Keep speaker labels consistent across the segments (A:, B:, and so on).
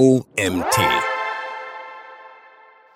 A: OMT.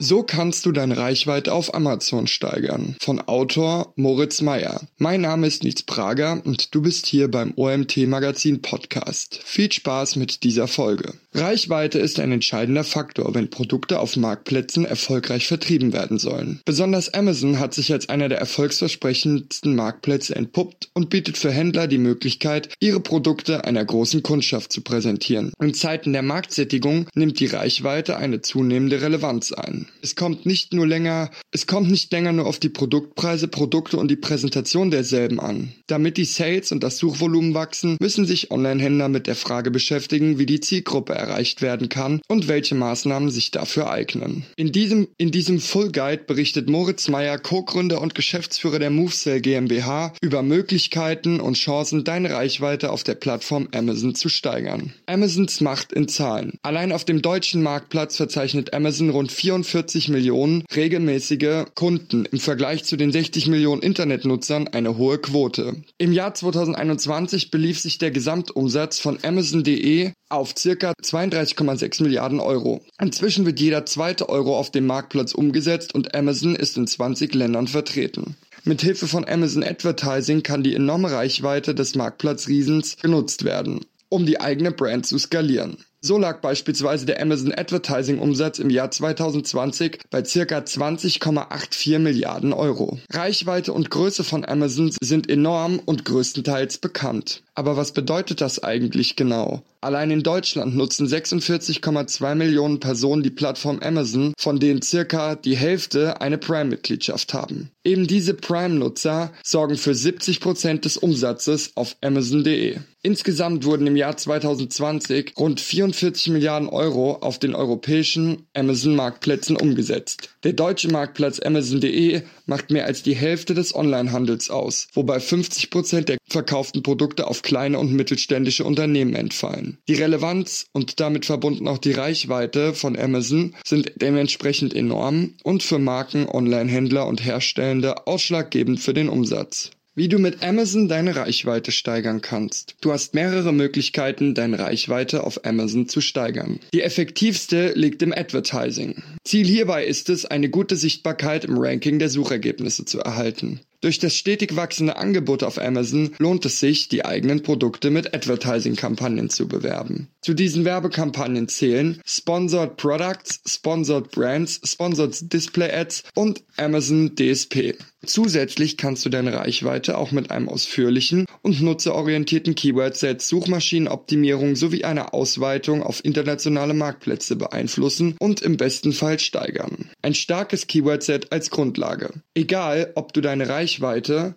B: So kannst du deine Reichweite auf Amazon steigern. Von Autor Moritz Meyer. Mein Name ist Nietz Prager und du bist hier beim OMT Magazin Podcast. Viel Spaß mit dieser Folge. Reichweite ist ein entscheidender Faktor, wenn Produkte auf Marktplätzen erfolgreich vertrieben werden sollen. Besonders Amazon hat sich als einer der erfolgsversprechendsten Marktplätze entpuppt und bietet für Händler die Möglichkeit, ihre Produkte einer großen Kundschaft zu präsentieren. In Zeiten der Marktsättigung nimmt die Reichweite eine zunehmende Relevanz ein. Es kommt nicht nur länger, es kommt nicht länger nur auf die Produktpreise, Produkte und die Präsentation derselben an. Damit die Sales und das Suchvolumen wachsen, müssen sich Online-Händler mit der Frage beschäftigen, wie die Zielgruppe erreicht werden kann und welche Maßnahmen sich dafür eignen. In diesem, in diesem Full Guide berichtet Moritz Meyer, Co-Gründer und Geschäftsführer der MoveSell GmbH, über Möglichkeiten und Chancen, deine Reichweite auf der Plattform Amazon zu steigern. Amazons Macht in Zahlen. Allein auf dem deutschen Marktplatz verzeichnet Amazon rund 44 40 Millionen regelmäßige Kunden im Vergleich zu den 60 Millionen Internetnutzern eine hohe Quote. Im Jahr 2021 belief sich der Gesamtumsatz von Amazon.de auf circa 32,6 Milliarden Euro. Inzwischen wird jeder zweite Euro auf dem Marktplatz umgesetzt und Amazon ist in 20 Ländern vertreten. Mit Hilfe von Amazon Advertising kann die enorme Reichweite des Marktplatzriesens genutzt werden, um die eigene Brand zu skalieren. So lag beispielsweise der Amazon Advertising Umsatz im Jahr 2020 bei circa 20,84 Milliarden Euro. Reichweite und Größe von Amazon sind enorm und größtenteils bekannt. Aber was bedeutet das eigentlich genau? Allein in Deutschland nutzen 46,2 Millionen Personen die Plattform Amazon, von denen circa die Hälfte eine Prime-Mitgliedschaft haben. Eben diese Prime-Nutzer sorgen für 70 Prozent des Umsatzes auf Amazon.de. Insgesamt wurden im Jahr 2020 rund 44 Milliarden Euro auf den europäischen Amazon-Marktplätzen umgesetzt. Der deutsche Marktplatz Amazon.de macht mehr als die Hälfte des Onlinehandels aus, wobei 50 Prozent der verkauften Produkte auf kleine und mittelständische Unternehmen entfallen. Die Relevanz und damit verbunden auch die Reichweite von Amazon sind dementsprechend enorm und für Marken, Onlinehändler und Herstellende ausschlaggebend für den Umsatz. Wie du mit Amazon deine Reichweite steigern kannst. Du hast mehrere Möglichkeiten, deine Reichweite auf Amazon zu steigern. Die effektivste liegt im Advertising. Ziel hierbei ist es, eine gute Sichtbarkeit im Ranking der Suchergebnisse zu erhalten. Durch das stetig wachsende Angebot auf Amazon lohnt es sich, die eigenen Produkte mit Advertising-Kampagnen zu bewerben. Zu diesen Werbekampagnen zählen Sponsored Products, Sponsored Brands, Sponsored Display Ads und Amazon DSP. Zusätzlich kannst du deine Reichweite auch mit einem ausführlichen und nutzerorientierten Keyword-Set, Suchmaschinenoptimierung sowie einer Ausweitung auf internationale Marktplätze beeinflussen und im besten Fall steigern. Ein starkes Keyword-Set als Grundlage. Egal, ob du deine Reichweite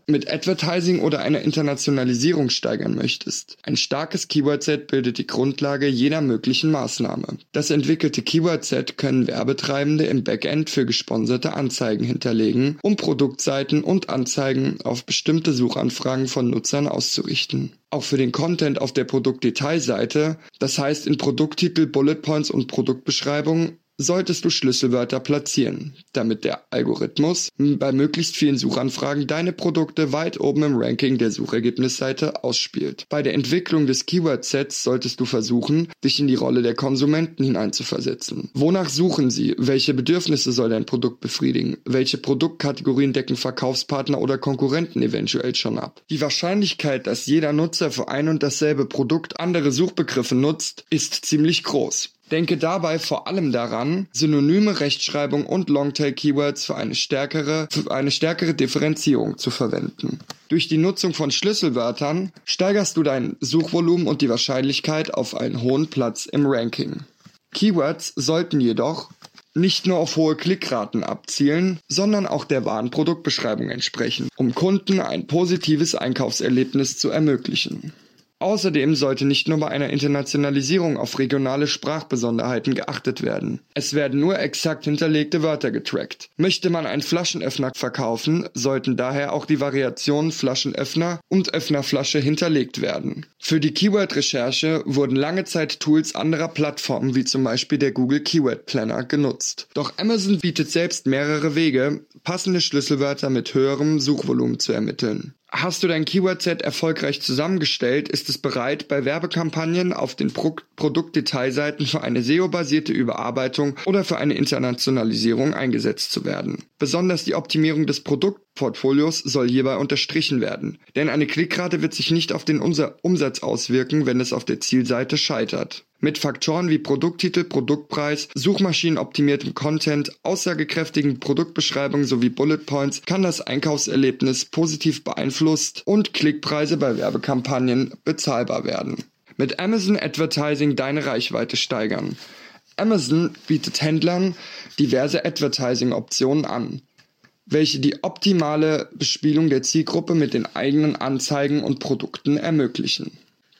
B: mit Advertising oder einer Internationalisierung steigern möchtest. Ein starkes Keyword-Set bildet die Grundlage jeder möglichen Maßnahme. Das entwickelte Keyword-Set können Werbetreibende im Backend für gesponserte Anzeigen hinterlegen, um Produktseiten und Anzeigen auf bestimmte Suchanfragen von Nutzern auszurichten. Auch für den Content auf der Produktdetailseite, das heißt in Produkttitel, Bullet Points und Produktbeschreibung, solltest du Schlüsselwörter platzieren, damit der Algorithmus bei möglichst vielen Suchanfragen deine Produkte weit oben im Ranking der Suchergebnisseite ausspielt. Bei der Entwicklung des Keyword-Sets solltest du versuchen, dich in die Rolle der Konsumenten hineinzuversetzen. Wonach suchen sie? Welche Bedürfnisse soll dein Produkt befriedigen? Welche Produktkategorien decken Verkaufspartner oder Konkurrenten eventuell schon ab? Die Wahrscheinlichkeit, dass jeder Nutzer für ein und dasselbe Produkt andere Suchbegriffe nutzt, ist ziemlich groß. Denke dabei vor allem daran, synonyme Rechtschreibung und Longtail-Keywords für eine stärkere, für eine stärkere Differenzierung zu verwenden. Durch die Nutzung von Schlüsselwörtern steigerst du dein Suchvolumen und die Wahrscheinlichkeit auf einen hohen Platz im Ranking. Keywords sollten jedoch nicht nur auf hohe Klickraten abzielen, sondern auch der wahren Produktbeschreibung entsprechen, um Kunden ein positives Einkaufserlebnis zu ermöglichen. Außerdem sollte nicht nur bei einer Internationalisierung auf regionale Sprachbesonderheiten geachtet werden. Es werden nur exakt hinterlegte Wörter getrackt. Möchte man einen Flaschenöffner verkaufen, sollten daher auch die Variationen Flaschenöffner und Öffnerflasche hinterlegt werden. Für die Keyword-Recherche wurden lange Zeit Tools anderer Plattformen wie zum Beispiel der Google Keyword Planner genutzt. Doch Amazon bietet selbst mehrere Wege, passende Schlüsselwörter mit höherem Suchvolumen zu ermitteln. Hast du dein Keyword-Set erfolgreich zusammengestellt, ist es bereit, bei Werbekampagnen auf den Pro Produktdetailseiten für eine SEO-basierte Überarbeitung oder für eine Internationalisierung eingesetzt zu werden. Besonders die Optimierung des Produktportfolios soll hierbei unterstrichen werden, denn eine Klickrate wird sich nicht auf den Umsatz auswirken, wenn es auf der Zielseite scheitert. Mit Faktoren wie Produkttitel, Produktpreis, suchmaschinenoptimiertem Content, aussagekräftigen Produktbeschreibungen sowie Bullet Points kann das Einkaufserlebnis positiv beeinflusst und Klickpreise bei Werbekampagnen bezahlbar werden. Mit Amazon Advertising deine Reichweite steigern. Amazon bietet Händlern diverse Advertising-Optionen an, welche die optimale Bespielung der Zielgruppe mit den eigenen Anzeigen und Produkten ermöglichen.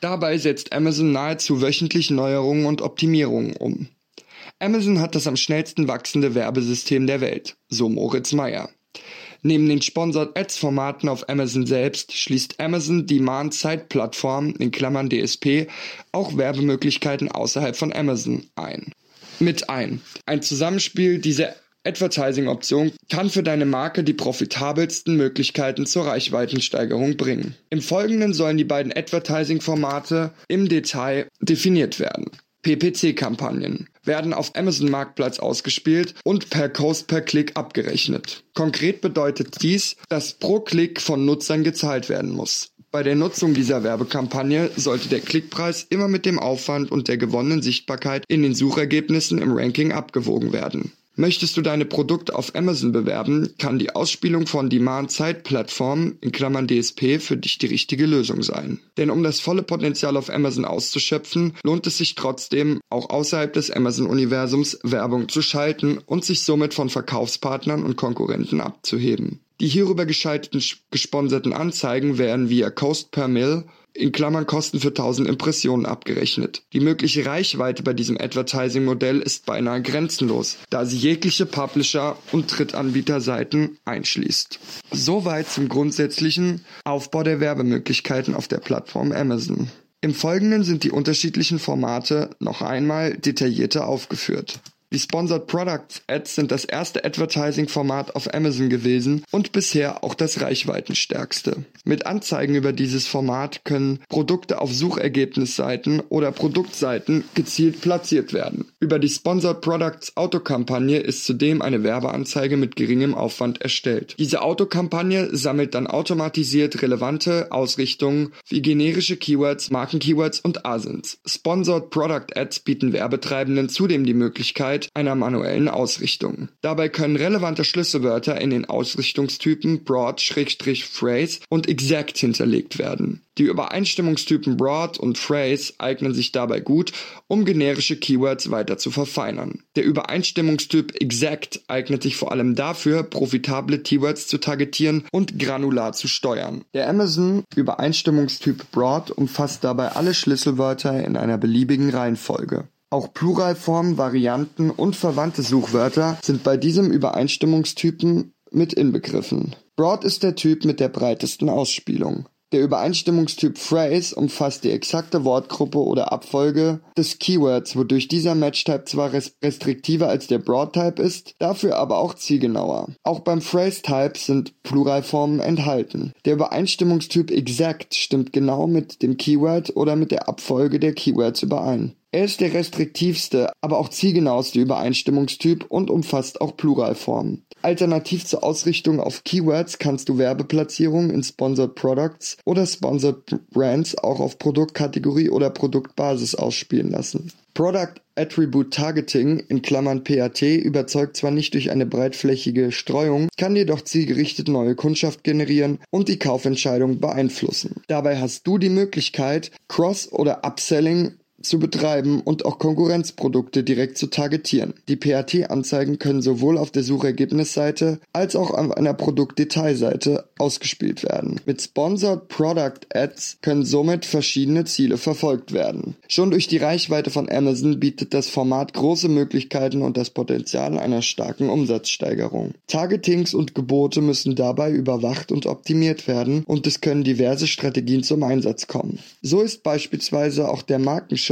B: Dabei setzt Amazon nahezu wöchentlich Neuerungen und Optimierungen um. Amazon hat das am schnellsten wachsende Werbesystem der Welt, so Moritz Meyer. Neben den Sponsored Ads Formaten auf Amazon selbst schließt Amazon Demand Side Plattform in Klammern DSP auch Werbemöglichkeiten außerhalb von Amazon ein. Mit ein. Ein Zusammenspiel dieser Advertising-Option kann für deine Marke die profitabelsten Möglichkeiten zur Reichweitensteigerung bringen. Im Folgenden sollen die beiden Advertising-Formate im Detail definiert werden. PPC-Kampagnen werden auf Amazon Marktplatz ausgespielt und per Cost per Klick abgerechnet. Konkret bedeutet dies, dass pro Klick von Nutzern gezahlt werden muss. Bei der Nutzung dieser Werbekampagne sollte der Klickpreis immer mit dem Aufwand und der gewonnenen Sichtbarkeit in den Suchergebnissen im Ranking abgewogen werden. Möchtest du deine Produkte auf Amazon bewerben, kann die Ausspielung von Demand-Side-Plattformen in Klammern (DSP) für dich die richtige Lösung sein. Denn um das volle Potenzial auf Amazon auszuschöpfen, lohnt es sich trotzdem, auch außerhalb des Amazon-Universums Werbung zu schalten und sich somit von Verkaufspartnern und Konkurrenten abzuheben. Die hierüber geschalteten gesponserten Anzeigen werden via Cost per Mill in Klammern Kosten für 1000 Impressionen abgerechnet. Die mögliche Reichweite bei diesem Advertising-Modell ist beinahe grenzenlos, da sie jegliche Publisher- und Drittanbieterseiten einschließt. Soweit zum grundsätzlichen Aufbau der Werbemöglichkeiten auf der Plattform Amazon. Im Folgenden sind die unterschiedlichen Formate noch einmal detaillierter aufgeführt. Die Sponsored Products Ads sind das erste Advertising-Format auf Amazon gewesen und bisher auch das reichweitenstärkste. Mit Anzeigen über dieses Format können Produkte auf Suchergebnisseiten oder Produktseiten gezielt platziert werden. Über die Sponsored Products Autokampagne ist zudem eine Werbeanzeige mit geringem Aufwand erstellt. Diese Autokampagne sammelt dann automatisiert relevante Ausrichtungen wie generische Keywords, Markenkeywords und ASINs. Sponsored Product Ads bieten Werbetreibenden zudem die Möglichkeit, Möglichkeit einer manuellen Ausrichtung. Dabei können relevante Schlüsselwörter in den Ausrichtungstypen Broad-Phrase und Exact hinterlegt werden. Die Übereinstimmungstypen Broad und Phrase eignen sich dabei gut, um generische Keywords weiter zu verfeinern. Der Übereinstimmungstyp Exact eignet sich vor allem dafür, profitable Keywords zu targetieren und granular zu steuern. Der Amazon Übereinstimmungstyp Broad umfasst dabei alle Schlüsselwörter in einer beliebigen Reihenfolge. Auch Pluralformen, Varianten und verwandte Suchwörter sind bei diesem Übereinstimmungstypen mit inbegriffen. Broad ist der Typ mit der breitesten Ausspielung. Der Übereinstimmungstyp Phrase umfasst die exakte Wortgruppe oder Abfolge des Keywords, wodurch dieser Matchtype zwar restriktiver als der Broad-Type ist, dafür aber auch zielgenauer. Auch beim Phrase-Type sind Pluralformen enthalten. Der Übereinstimmungstyp Exact stimmt genau mit dem Keyword oder mit der Abfolge der Keywords überein. Er ist der restriktivste, aber auch zielgenaueste Übereinstimmungstyp und umfasst auch Pluralformen. Alternativ zur Ausrichtung auf Keywords kannst du Werbeplatzierungen in Sponsored Products oder Sponsored Brands auch auf Produktkategorie oder Produktbasis ausspielen lassen. Product Attribute Targeting in Klammern PAT überzeugt zwar nicht durch eine breitflächige Streuung, kann jedoch zielgerichtet neue Kundschaft generieren und die Kaufentscheidung beeinflussen. Dabei hast du die Möglichkeit, Cross- oder Upselling zu betreiben und auch Konkurrenzprodukte direkt zu targetieren. Die PAT-Anzeigen können sowohl auf der Suchergebnisseite als auch auf einer Produktdetailseite ausgespielt werden. Mit Sponsored Product Ads können somit verschiedene Ziele verfolgt werden. Schon durch die Reichweite von Amazon bietet das Format große Möglichkeiten und das Potenzial einer starken Umsatzsteigerung. Targetings und Gebote müssen dabei überwacht und optimiert werden und es können diverse Strategien zum Einsatz kommen. So ist beispielsweise auch der Markenschutz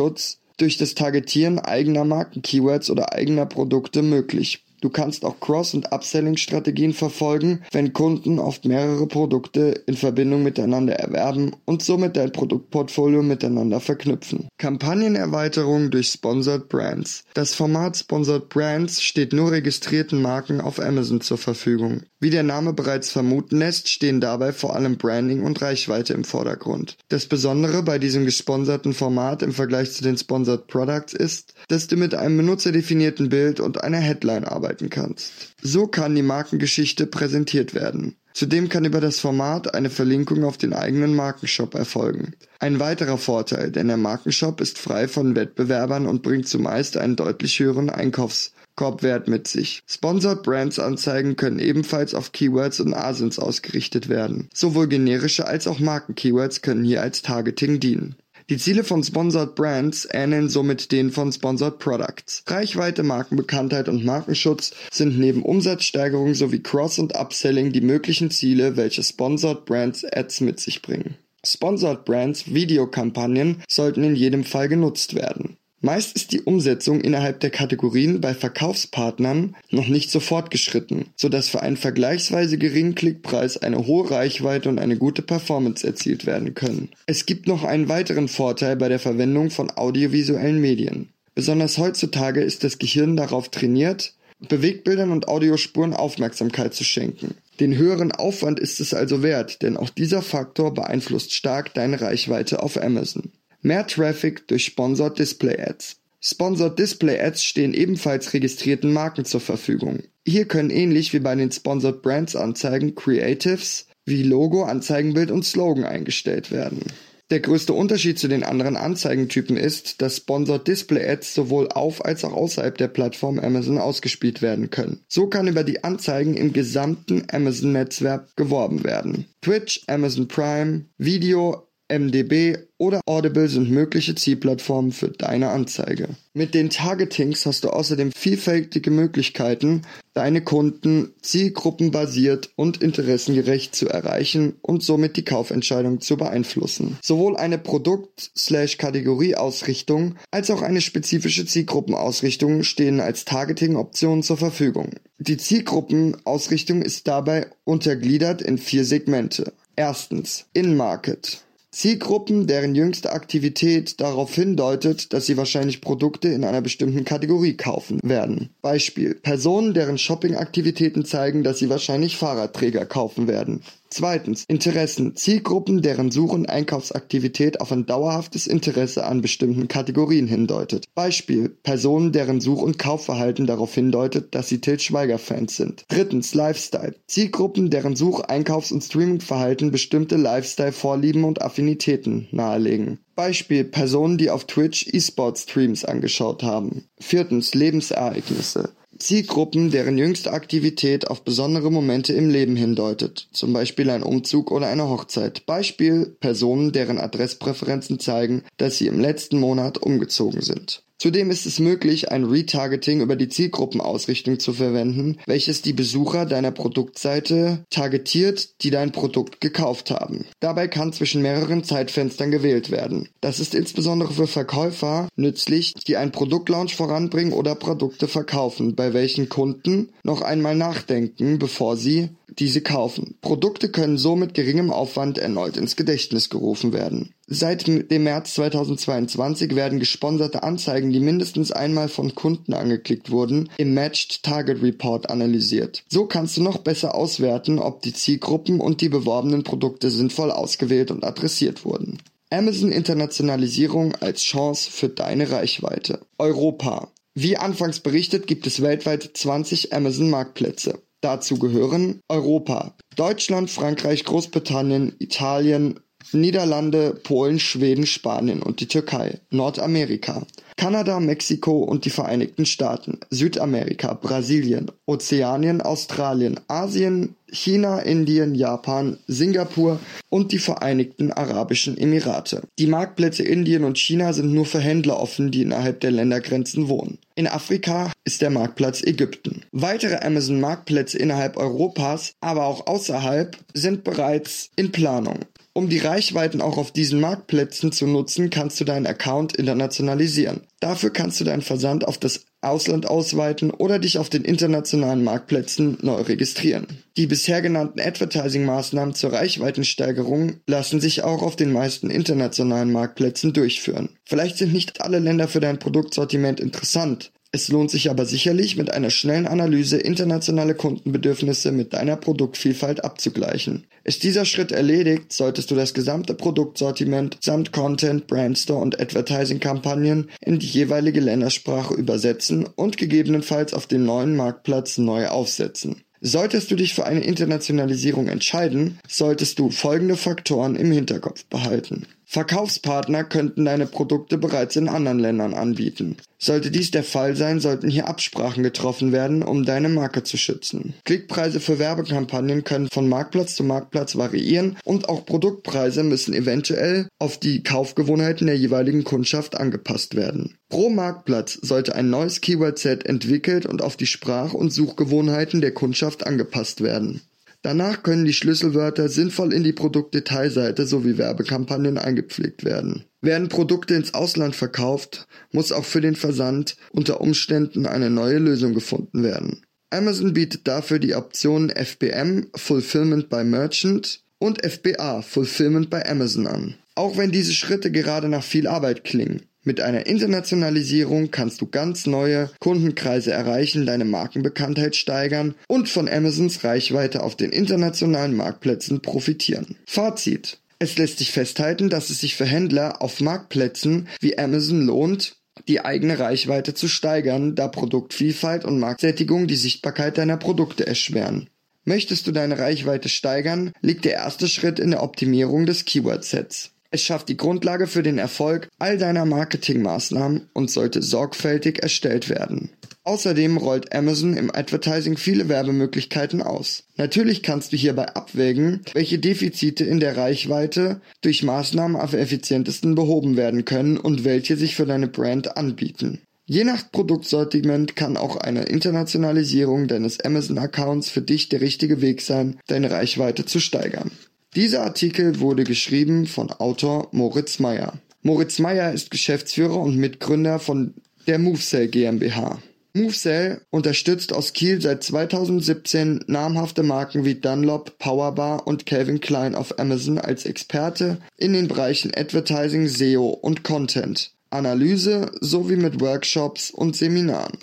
B: durch das Targetieren eigener Marken-Keywords oder eigener Produkte möglich. Du kannst auch Cross- und Upselling-Strategien verfolgen, wenn Kunden oft mehrere Produkte in Verbindung miteinander erwerben und somit dein Produktportfolio miteinander verknüpfen. Kampagnenerweiterung durch Sponsored Brands. Das Format Sponsored Brands steht nur registrierten Marken auf Amazon zur Verfügung. Wie der Name bereits vermuten lässt, stehen dabei vor allem Branding und Reichweite im Vordergrund. Das Besondere bei diesem gesponserten Format im Vergleich zu den Sponsored Products ist, dass du mit einem benutzerdefinierten Bild und einer Headline arbeiten kannst. So kann die Markengeschichte präsentiert werden. Zudem kann über das Format eine Verlinkung auf den eigenen Markenshop erfolgen. Ein weiterer Vorteil, denn der Markenshop ist frei von Wettbewerbern und bringt zumeist einen deutlich höheren Einkaufs Korbwert mit sich. Sponsored Brands Anzeigen können ebenfalls auf Keywords und ASINs ausgerichtet werden. Sowohl generische als auch Marken-Keywords können hier als Targeting dienen. Die Ziele von Sponsored Brands ähneln somit denen von Sponsored Products. Reichweite, Markenbekanntheit und Markenschutz sind neben Umsatzsteigerung sowie Cross- und Upselling die möglichen Ziele, welche Sponsored Brands Ads mit sich bringen. Sponsored Brands Videokampagnen sollten in jedem Fall genutzt werden. Meist ist die Umsetzung innerhalb der Kategorien bei Verkaufspartnern noch nicht so fortgeschritten, so dass für einen vergleichsweise geringen Klickpreis eine hohe Reichweite und eine gute Performance erzielt werden können. Es gibt noch einen weiteren Vorteil bei der Verwendung von audiovisuellen Medien. Besonders heutzutage ist das Gehirn darauf trainiert, Bewegtbildern und Audiospuren Aufmerksamkeit zu schenken. Den höheren Aufwand ist es also wert, denn auch dieser Faktor beeinflusst stark deine Reichweite auf Amazon. Mehr Traffic durch Sponsored Display Ads. Sponsored Display Ads stehen ebenfalls registrierten Marken zur Verfügung. Hier können ähnlich wie bei den Sponsored Brands Anzeigen Creatives wie Logo, Anzeigenbild und Slogan eingestellt werden. Der größte Unterschied zu den anderen Anzeigentypen ist, dass Sponsored Display Ads sowohl auf als auch außerhalb der Plattform Amazon ausgespielt werden können. So kann über die Anzeigen im gesamten Amazon-Netzwerk geworben werden. Twitch, Amazon Prime, Video, MDB oder Audible sind mögliche Zielplattformen für deine Anzeige. Mit den Targetings hast du außerdem vielfältige Möglichkeiten, deine Kunden zielgruppenbasiert und interessengerecht zu erreichen und somit die Kaufentscheidung zu beeinflussen. Sowohl eine Produkt-Kategorieausrichtung als auch eine spezifische Zielgruppenausrichtung stehen als Targeting-Optionen zur Verfügung. Die Zielgruppenausrichtung ist dabei untergliedert in vier Segmente. Erstens In-Market. Zielgruppen, deren jüngste Aktivität darauf hindeutet, dass sie wahrscheinlich Produkte in einer bestimmten Kategorie kaufen werden. Beispiel: Personen, deren Shopping-Aktivitäten zeigen, dass sie wahrscheinlich Fahrradträger kaufen werden. Zweitens. Interessen. Zielgruppen, deren Such- und Einkaufsaktivität auf ein dauerhaftes Interesse an bestimmten Kategorien hindeutet. Beispiel. Personen, deren Such- und Kaufverhalten darauf hindeutet, dass sie Til Schweiger-Fans sind. Drittens. Lifestyle. Zielgruppen, deren Such-, Einkaufs- und Streamingverhalten bestimmte Lifestyle-Vorlieben und Affinitäten nahelegen. Beispiel Personen, die auf Twitch E-Sport-Streams angeschaut haben. Viertens. Lebensereignisse. Zielgruppen, deren jüngste Aktivität auf besondere Momente im Leben hindeutet, zum Beispiel ein Umzug oder eine Hochzeit. Beispiel Personen, deren Adresspräferenzen zeigen, dass sie im letzten Monat umgezogen sind. Zudem ist es möglich, ein Retargeting über die Zielgruppenausrichtung zu verwenden, welches die Besucher deiner Produktseite targetiert, die dein Produkt gekauft haben. Dabei kann zwischen mehreren Zeitfenstern gewählt werden. Das ist insbesondere für Verkäufer nützlich, die einen Produktlaunch voranbringen oder Produkte verkaufen, bei welchen Kunden noch einmal nachdenken, bevor sie diese kaufen. Produkte können so mit geringem Aufwand erneut ins Gedächtnis gerufen werden. Seit dem März 2022 werden gesponserte Anzeigen, die mindestens einmal von Kunden angeklickt wurden, im Matched Target Report analysiert. So kannst du noch besser auswerten, ob die Zielgruppen und die beworbenen Produkte sinnvoll ausgewählt und adressiert wurden. Amazon Internationalisierung als Chance für deine Reichweite. Europa. Wie anfangs berichtet, gibt es weltweit 20 Amazon Marktplätze. Dazu gehören Europa, Deutschland, Frankreich, Großbritannien, Italien, Niederlande, Polen, Schweden, Spanien und die Türkei, Nordamerika, Kanada, Mexiko und die Vereinigten Staaten, Südamerika, Brasilien, Ozeanien, Australien, Asien, China, Indien, Japan, Singapur und die Vereinigten Arabischen Emirate. Die Marktplätze Indien und China sind nur für Händler offen, die innerhalb der Ländergrenzen wohnen. In Afrika ist der Marktplatz Ägypten. Weitere Amazon-Marktplätze innerhalb Europas, aber auch außerhalb, sind bereits in Planung. Um die Reichweiten auch auf diesen Marktplätzen zu nutzen, kannst du deinen Account internationalisieren. Dafür kannst du deinen Versand auf das Ausland ausweiten oder dich auf den internationalen Marktplätzen neu registrieren. Die bisher genannten Advertising-Maßnahmen zur Reichweitensteigerung lassen sich auch auf den meisten internationalen Marktplätzen durchführen. Vielleicht sind nicht alle Länder für dein Produktsortiment interessant, es lohnt sich aber sicherlich, mit einer schnellen Analyse internationale Kundenbedürfnisse mit deiner Produktvielfalt abzugleichen. Ist dieser Schritt erledigt, solltest du das gesamte Produktsortiment samt Content, Brandstore und Advertising-Kampagnen in die jeweilige Ländersprache übersetzen und gegebenenfalls auf dem neuen Marktplatz neu aufsetzen. Solltest du dich für eine Internationalisierung entscheiden, solltest du folgende Faktoren im Hinterkopf behalten. Verkaufspartner könnten deine Produkte bereits in anderen Ländern anbieten. Sollte dies der Fall sein, sollten hier Absprachen getroffen werden, um deine Marke zu schützen. Klickpreise für Werbekampagnen können von Marktplatz zu Marktplatz variieren und auch Produktpreise müssen eventuell auf die Kaufgewohnheiten der jeweiligen Kundschaft angepasst werden. Pro Marktplatz sollte ein neues Keyword-Set entwickelt und auf die Sprach- und Suchgewohnheiten der Kundschaft angepasst werden. Danach können die Schlüsselwörter sinnvoll in die Produktdetailseite sowie Werbekampagnen eingepflegt werden. Werden Produkte ins Ausland verkauft, muss auch für den Versand unter Umständen eine neue Lösung gefunden werden. Amazon bietet dafür die Optionen FBM Fulfillment by Merchant und FBA Fulfillment by Amazon an. Auch wenn diese Schritte gerade nach viel Arbeit klingen, mit einer Internationalisierung kannst du ganz neue Kundenkreise erreichen, deine Markenbekanntheit steigern und von Amazons Reichweite auf den internationalen Marktplätzen profitieren. Fazit. Es lässt sich festhalten, dass es sich für Händler auf Marktplätzen wie Amazon lohnt, die eigene Reichweite zu steigern, da Produktvielfalt und Marktsättigung die Sichtbarkeit deiner Produkte erschweren. Möchtest du deine Reichweite steigern, liegt der erste Schritt in der Optimierung des Keyword-Sets. Es schafft die Grundlage für den Erfolg all deiner Marketingmaßnahmen und sollte sorgfältig erstellt werden. Außerdem rollt Amazon im Advertising viele Werbemöglichkeiten aus. Natürlich kannst du hierbei abwägen, welche Defizite in der Reichweite durch Maßnahmen am effizientesten behoben werden können und welche sich für deine Brand anbieten. Je nach Produktsortiment kann auch eine Internationalisierung deines Amazon-Accounts für dich der richtige Weg sein, deine Reichweite zu steigern. Dieser Artikel wurde geschrieben von Autor Moritz Meyer. Moritz Meyer ist Geschäftsführer und Mitgründer von der MoveSell GmbH. MoveSell unterstützt aus Kiel seit 2017 namhafte Marken wie Dunlop, Powerbar und Calvin Klein auf Amazon als Experte in den Bereichen Advertising, SEO und Content, Analyse sowie mit Workshops und Seminaren.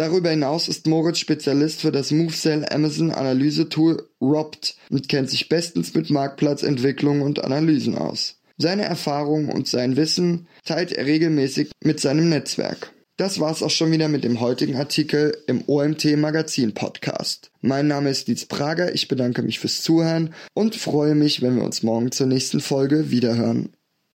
B: Darüber hinaus ist Moritz Spezialist für das MoveCell Amazon Analyse-Tool ROBT und kennt sich bestens mit Marktplatzentwicklung und Analysen aus. Seine Erfahrungen und sein Wissen teilt er regelmäßig mit seinem Netzwerk. Das war's auch schon wieder mit dem heutigen Artikel im OMT Magazin Podcast. Mein Name ist Dietz Prager, ich bedanke mich fürs Zuhören und freue mich, wenn wir uns morgen zur nächsten Folge wiederhören.